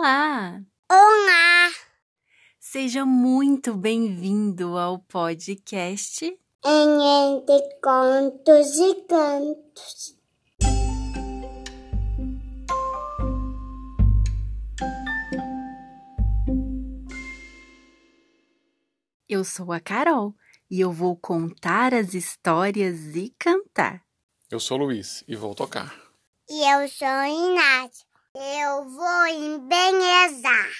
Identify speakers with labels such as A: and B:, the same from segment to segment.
A: Olá!
B: Olá!
A: Seja muito bem-vindo ao podcast
B: Em Entre Contos e Cantos.
A: Eu sou a Carol e eu vou contar as histórias e cantar.
C: Eu sou o Luiz e vou tocar.
B: E eu sou o Inácio. Eu vou embelezar.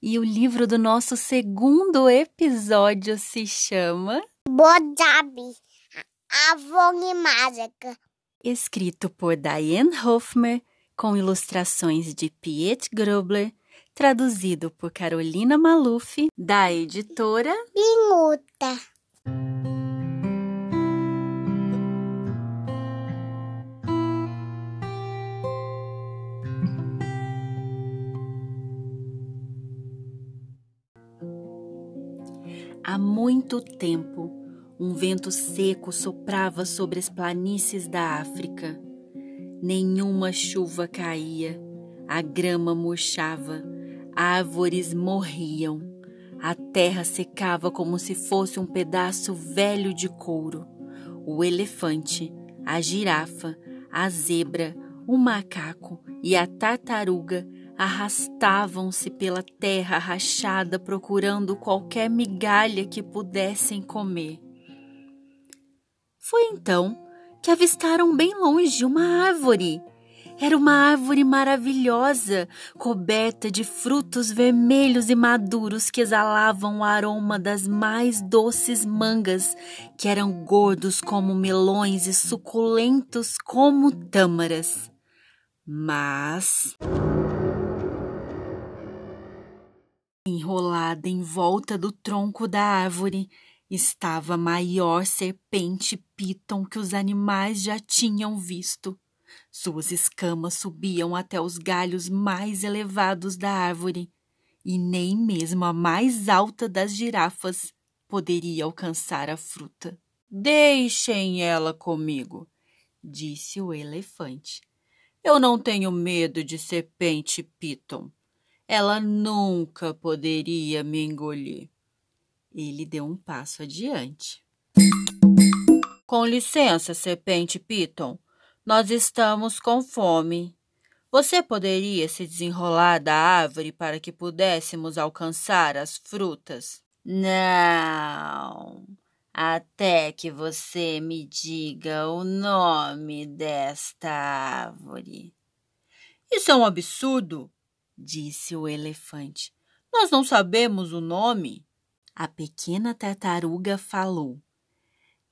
A: E o livro do nosso segundo episódio se chama
B: Bodabi, a árvore mágica.
A: Escrito por Diane Hoffmer, com ilustrações de Piet Grubler, traduzido por Carolina Maluf, da editora
B: Minuta.
A: Há muito tempo, um vento seco soprava sobre as planícies da África. Nenhuma chuva caía, a grama murchava, árvores morriam, a terra secava como se fosse um pedaço velho de couro. O elefante, a girafa, a zebra, o macaco e a tartaruga arrastavam-se pela terra rachada procurando qualquer migalha que pudessem comer. Foi então que avistaram bem longe uma árvore. Era uma árvore maravilhosa, coberta de frutos vermelhos e maduros que exalavam o aroma das mais doces mangas, que eram gordos como melões e suculentos como tâmaras. Mas. Enrolada em volta do tronco da árvore estava a maior serpente piton que os animais já tinham visto. Suas escamas subiam até os galhos mais elevados da árvore, e nem mesmo a mais alta das girafas poderia alcançar a fruta. Deixem ela comigo, disse o elefante. Eu não tenho medo de serpente piton. Ela nunca poderia me engolir. Ele deu um passo adiante. Com licença, serpente Piton. Nós estamos com fome. Você poderia se desenrolar da árvore para que pudéssemos alcançar as frutas? Não. Até que você me diga o nome desta árvore. Isso é um absurdo, disse o elefante. Nós não sabemos o nome. A pequena tartaruga falou.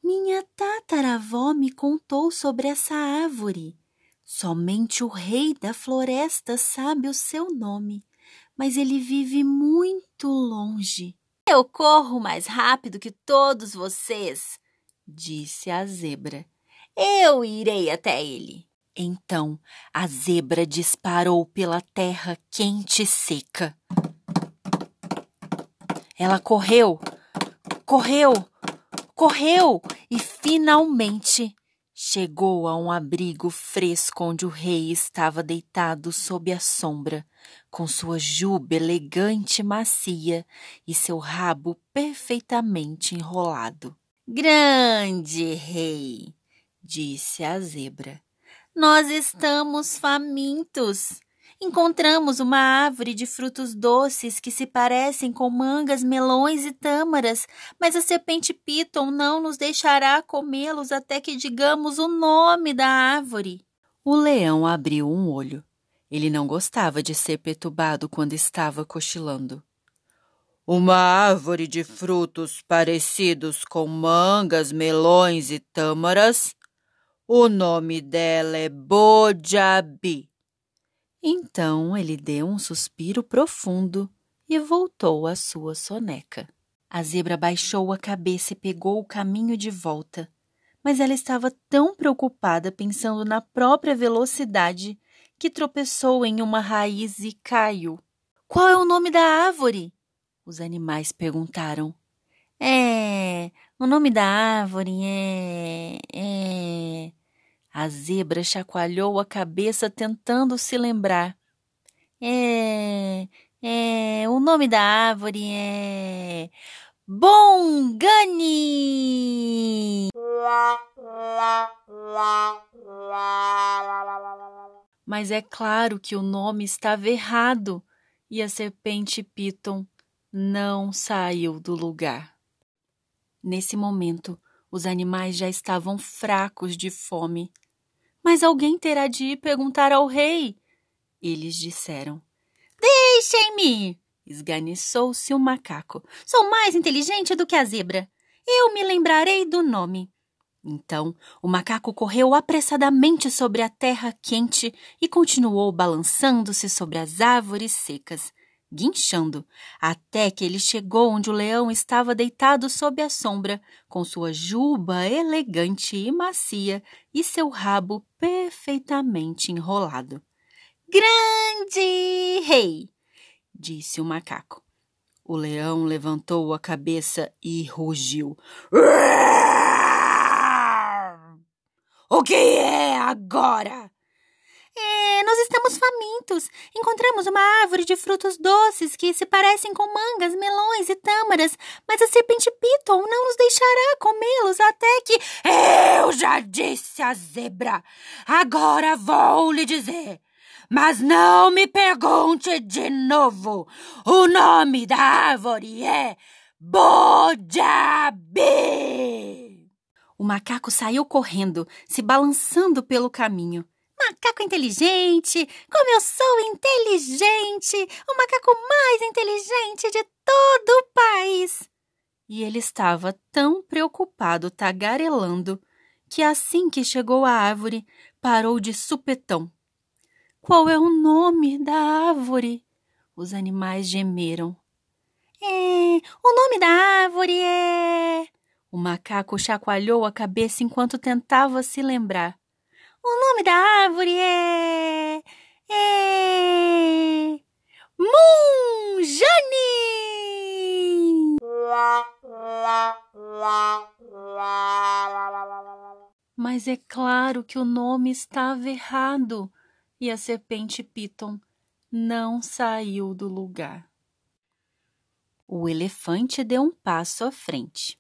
A: Minha tataravó me contou sobre essa árvore. Somente o rei da floresta sabe o seu nome, mas ele vive muito longe. Eu corro mais rápido que todos vocês, disse a zebra. Eu irei até ele. Então a zebra disparou pela terra quente e seca. Ela correu, correu, correu e finalmente chegou a um abrigo fresco onde o rei estava deitado sob a sombra, com sua juba elegante e macia e seu rabo perfeitamente enrolado. Grande rei, disse a zebra, nós estamos famintos. Encontramos uma árvore de frutos doces que se parecem com mangas, melões e tâmaras, mas a serpente Piton não nos deixará comê-los até que digamos o nome da árvore. O leão abriu um olho. Ele não gostava de ser perturbado quando estava cochilando. Uma árvore de frutos parecidos com mangas, melões e tâmaras? O nome dela é Bojabi. Então ele deu um suspiro profundo e voltou à sua soneca. A zebra baixou a cabeça e pegou o caminho de volta, mas ela estava tão preocupada pensando na própria velocidade que tropeçou em uma raiz e caiu. Qual é o nome da árvore? Os animais perguntaram. É. O nome da árvore é. É. A zebra chacoalhou a cabeça tentando se lembrar. É. É. O nome da árvore é. Bongani! Mas é claro que o nome estava errado e a serpente Piton não saiu do lugar. Nesse momento, os animais já estavam fracos de fome. Mas alguém terá de ir perguntar ao rei. Eles disseram: Deixem-me! esganiçou-se o macaco. Sou mais inteligente do que a zebra. Eu me lembrarei do nome. Então, o macaco correu apressadamente sobre a terra quente e continuou balançando-se sobre as árvores secas, guinchando, até que ele chegou onde o leão estava deitado sob a sombra, com sua juba elegante e macia e seu rabo perfeitamente enrolado. Grande rei! disse o macaco. O leão levantou a cabeça e rugiu. O que é agora? É, nós estamos famintos. Encontramos uma árvore de frutos doces que se parecem com mangas, melões e tâmaras, mas a serpente Piton não nos deixará comê-los até que. Eu já disse a zebra. Agora vou lhe dizer. Mas não me pergunte de novo. O nome da árvore é Bojabi. O macaco saiu correndo, se balançando pelo caminho. Macaco inteligente! Como eu sou inteligente! O macaco mais inteligente de todo o país! E ele estava tão preocupado, tagarelando, que assim que chegou à árvore, parou de supetão. Qual é o nome da árvore? Os animais gemeram. É, o nome da árvore é. O macaco chacoalhou a cabeça enquanto tentava se lembrar. O nome da árvore é. É. Munjani! Mas é claro que o nome estava errado e a serpente Piton não saiu do lugar. O elefante deu um passo à frente.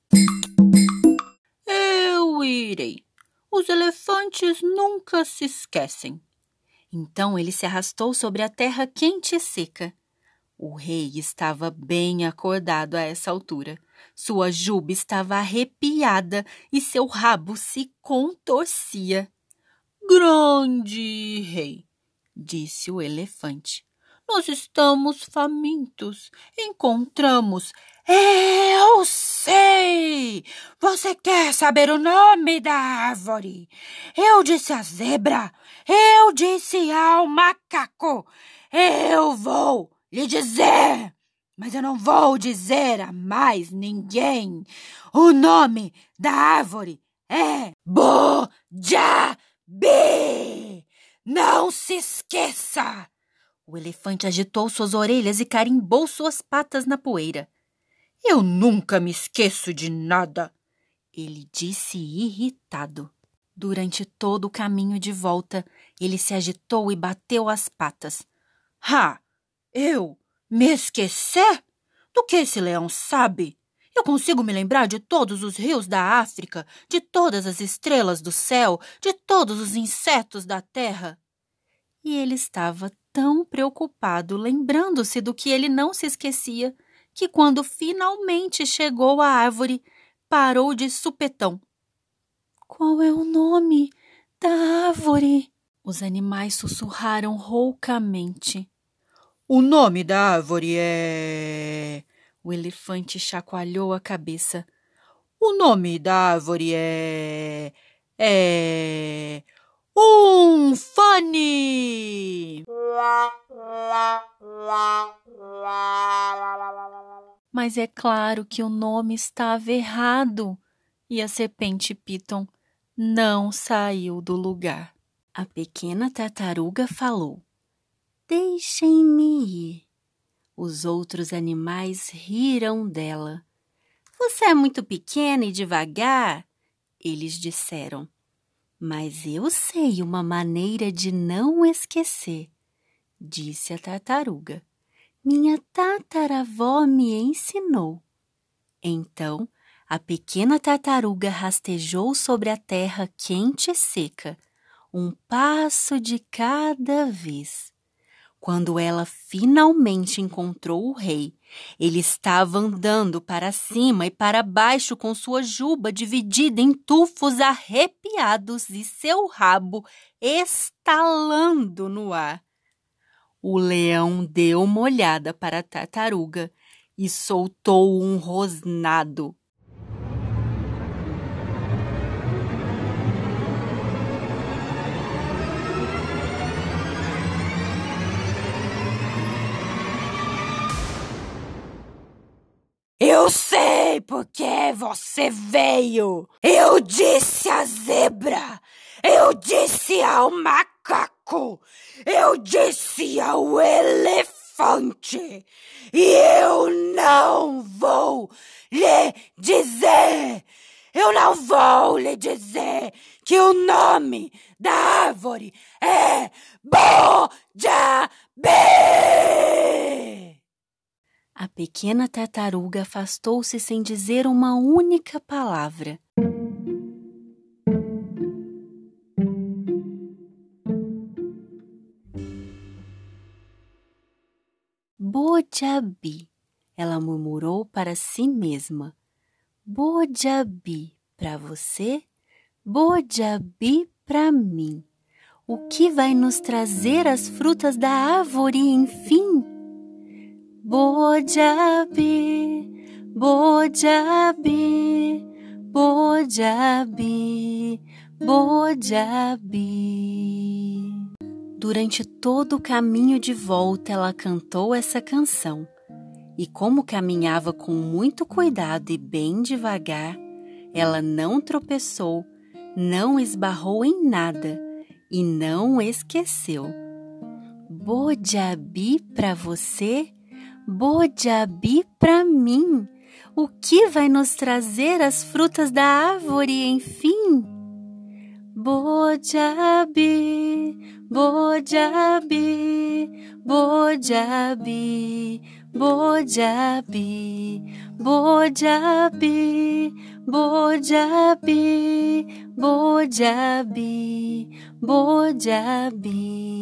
A: Eu irei. Os nunca se esquecem. Então ele se arrastou sobre a terra quente e seca. O rei estava bem acordado a essa altura. Sua juba estava arrepiada e seu rabo se contorcia. Grande rei, disse o elefante. Nós estamos famintos. Encontramos. Eu sei! Você quer saber o nome da árvore? Eu disse à zebra. Eu disse ao macaco. Eu vou lhe dizer. Mas eu não vou dizer a mais ninguém. O nome da árvore é Bojabi. Não se esqueça! O elefante agitou suas orelhas e carimbou suas patas na poeira. Eu nunca me esqueço de nada, ele disse irritado. Durante todo o caminho de volta, ele se agitou e bateu as patas. Ha! Eu? Me esquecer? Do que esse leão sabe? Eu consigo me lembrar de todos os rios da África, de todas as estrelas do céu, de todos os insetos da terra. E ele estava tão preocupado, lembrando-se do que ele não se esquecia, que quando finalmente chegou à árvore, parou de supetão. Qual é o nome da árvore? Os animais sussurraram roucamente. O nome da árvore é. O elefante chacoalhou a cabeça. O nome da árvore é. É. Um fone! Mas é claro que o nome estava errado e a serpente Piton não saiu do lugar. A pequena tartaruga falou: Deixem-me ir. Os outros animais riram dela. Você é muito pequena e devagar, eles disseram. Mas eu sei uma maneira de não esquecer, disse a tartaruga. Minha tataravó me ensinou. Então, a pequena tartaruga rastejou sobre a terra quente e seca, um passo de cada vez. Quando ela finalmente encontrou o rei, ele estava andando para cima e para baixo com sua juba dividida em tufos arrepiados e seu rabo estalando no ar. O leão deu uma olhada para a tartaruga e soltou um rosnado. Eu sei porque você veio. Eu disse à zebra. Eu disse ao macaco. Eu disse ao elefante. E eu não vou lhe dizer. Eu não vou lhe dizer que o nome da árvore é Bojabê. A pequena tartaruga afastou-se sem dizer uma única palavra. Bojabi, ela murmurou para si mesma. Bojabi para você, Bojabi para mim. O que vai nos trazer as frutas da árvore, enfim? Bojabi, Bojabi, Bojabi, Bojabi. Durante todo o caminho de volta, ela cantou essa canção. E como caminhava com muito cuidado e bem devagar, ela não tropeçou, não esbarrou em nada e não esqueceu. Bojabi para você Bojabi para mim. O que vai nos trazer as frutas da árvore, enfim? Bojabi, Bojabi, Bojabi, Bojabi, Bojabi, Bojabi, Bojabi, Bojabi.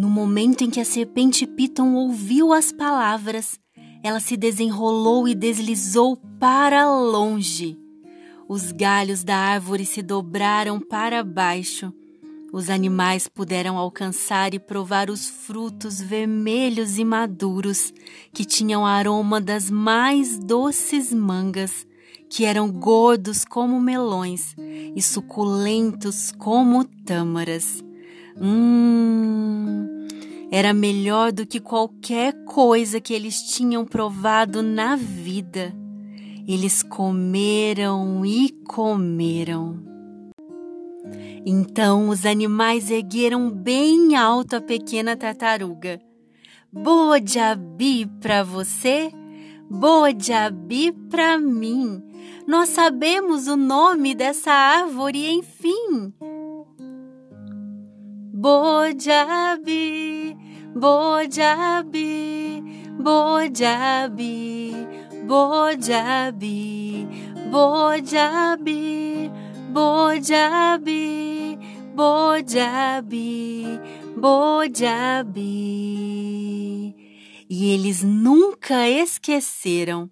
A: No momento em que a serpente Piton ouviu as palavras, ela se desenrolou e deslizou para longe. Os galhos da árvore se dobraram para baixo. Os animais puderam alcançar e provar os frutos vermelhos e maduros, que tinham aroma das mais doces mangas, que eram gordos como melões e suculentos como tâmaras. Hum, era melhor do que qualquer coisa que eles tinham provado na vida. Eles comeram e comeram. Então os animais ergueram bem alto a pequena tartaruga. Boa diabi para você, boa diabi para mim. Nós sabemos o nome dessa árvore, enfim. Bojabi, Bojabi, Bojabi, Bojabi, Bojabi, Bojabi, Bojabi, Bojabi. E eles nunca esqueceram.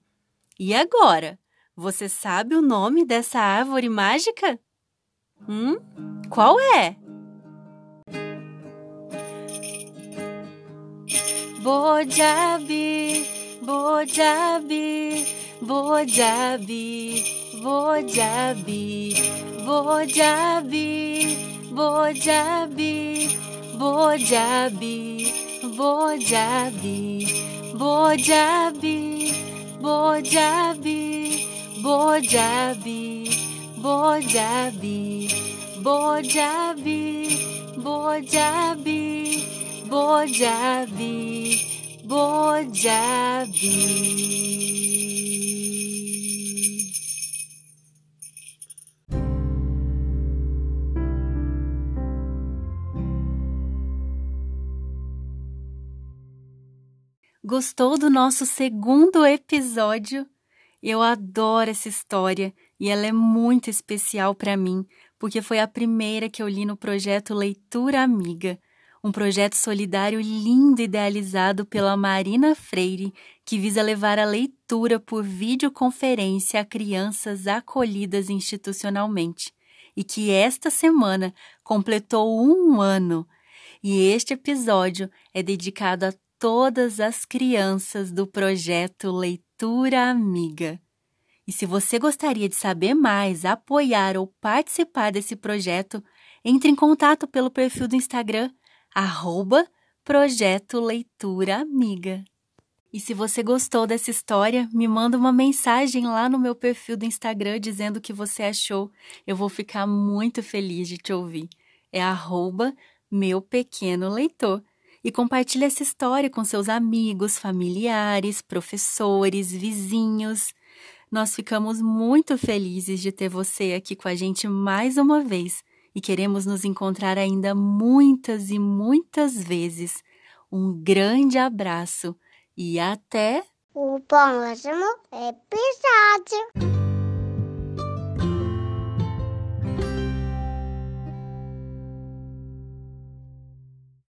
A: E agora? Você sabe o nome dessa árvore mágica? Hum? Qual é? Bojabi, Bojabi, Bojabi, Bojabi, Bojabi, Bojabi, Bojabi, Bojabi, Bojabi, Bojabi, Bojabi, Bojabi, Bojabi, Bojabi, Bojabi, Bojabi. Gostou do nosso segundo episódio? Eu adoro essa história e ela é muito especial para mim, porque foi a primeira que eu li no projeto Leitura Amiga, um projeto solidário lindo idealizado pela Marina Freire, que visa levar a leitura por videoconferência a crianças acolhidas institucionalmente, e que esta semana completou um ano. E este episódio é dedicado a todas as crianças do projeto Leitura Amiga. E se você gostaria de saber mais, apoiar ou participar desse projeto, entre em contato pelo perfil do Instagram, arroba Projeto Leitura Amiga. E se você gostou dessa história, me manda uma mensagem lá no meu perfil do Instagram dizendo o que você achou. Eu vou ficar muito feliz de te ouvir. É arroba meu pequeno leitor e compartilhe essa história com seus amigos, familiares, professores, vizinhos. Nós ficamos muito felizes de ter você aqui com a gente mais uma vez e queremos nos encontrar ainda muitas e muitas vezes. Um grande abraço e até
B: o próximo episódio.